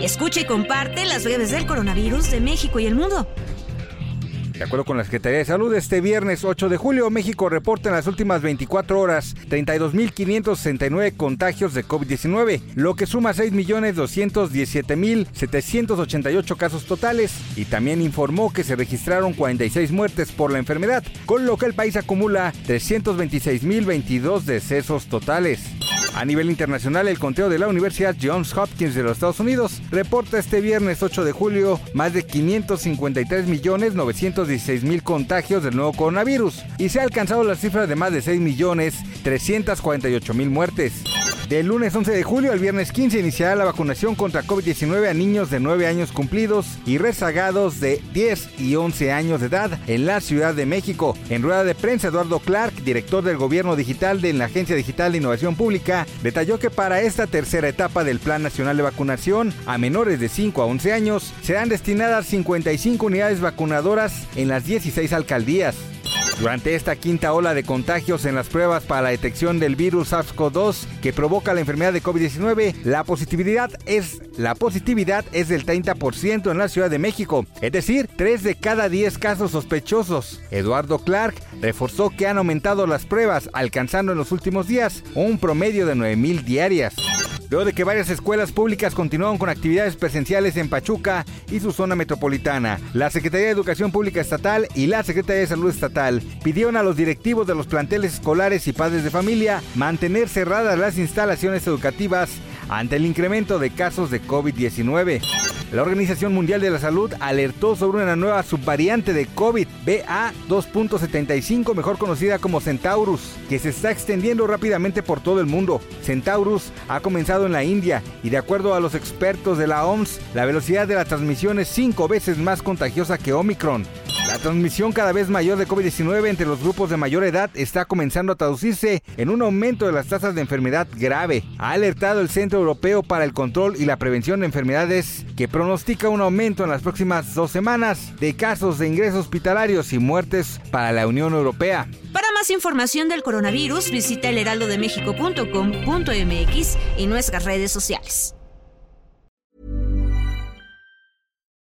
Escucha y comparte las breves del coronavirus de México y el mundo. De acuerdo con la Secretaría de Salud, este viernes 8 de julio, México reporta en las últimas 24 horas 32.569 contagios de COVID-19, lo que suma 6.217.788 casos totales, y también informó que se registraron 46 muertes por la enfermedad, con lo que el país acumula 326.022 decesos totales. A nivel internacional, el conteo de la Universidad Johns Hopkins de los Estados Unidos reporta este viernes 8 de julio más de 553.916.000 contagios del nuevo coronavirus y se ha alcanzado la cifra de más de 6.348.000 muertes. Del lunes 11 de julio al viernes 15 iniciará la vacunación contra COVID-19 a niños de 9 años cumplidos y rezagados de 10 y 11 años de edad en la Ciudad de México. En rueda de prensa, Eduardo Clark, director del Gobierno Digital de la Agencia Digital de Innovación Pública, detalló que para esta tercera etapa del Plan Nacional de Vacunación a menores de 5 a 11 años serán destinadas 55 unidades vacunadoras en las 16 alcaldías. Durante esta quinta ola de contagios en las pruebas para la detección del virus SARS-CoV-2 que provoca la enfermedad de COVID-19, la positividad es la positividad es del 30% en la Ciudad de México, es decir, 3 de cada 10 casos sospechosos. Eduardo Clark reforzó que han aumentado las pruebas, alcanzando en los últimos días un promedio de 9000 diarias. Luego de que varias escuelas públicas continuaron con actividades presenciales en Pachuca y su zona metropolitana, la Secretaría de Educación Pública Estatal y la Secretaría de Salud Estatal pidieron a los directivos de los planteles escolares y padres de familia mantener cerradas las instalaciones educativas ante el incremento de casos de COVID-19. La Organización Mundial de la Salud alertó sobre una nueva subvariante de COVID, BA2.75, mejor conocida como Centaurus, que se está extendiendo rápidamente por todo el mundo. Centaurus ha comenzado en la India y de acuerdo a los expertos de la OMS, la velocidad de la transmisión es cinco veces más contagiosa que Omicron. La transmisión cada vez mayor de COVID-19 entre los grupos de mayor edad está comenzando a traducirse en un aumento de las tasas de enfermedad grave. Ha alertado el Centro Europeo para el Control y la Prevención de Enfermedades que pronostica un aumento en las próximas dos semanas de casos de ingresos hospitalarios y muertes para la Unión Europea. Para más información del coronavirus, visita elheraldodemexico.com.mx y nuestras redes sociales.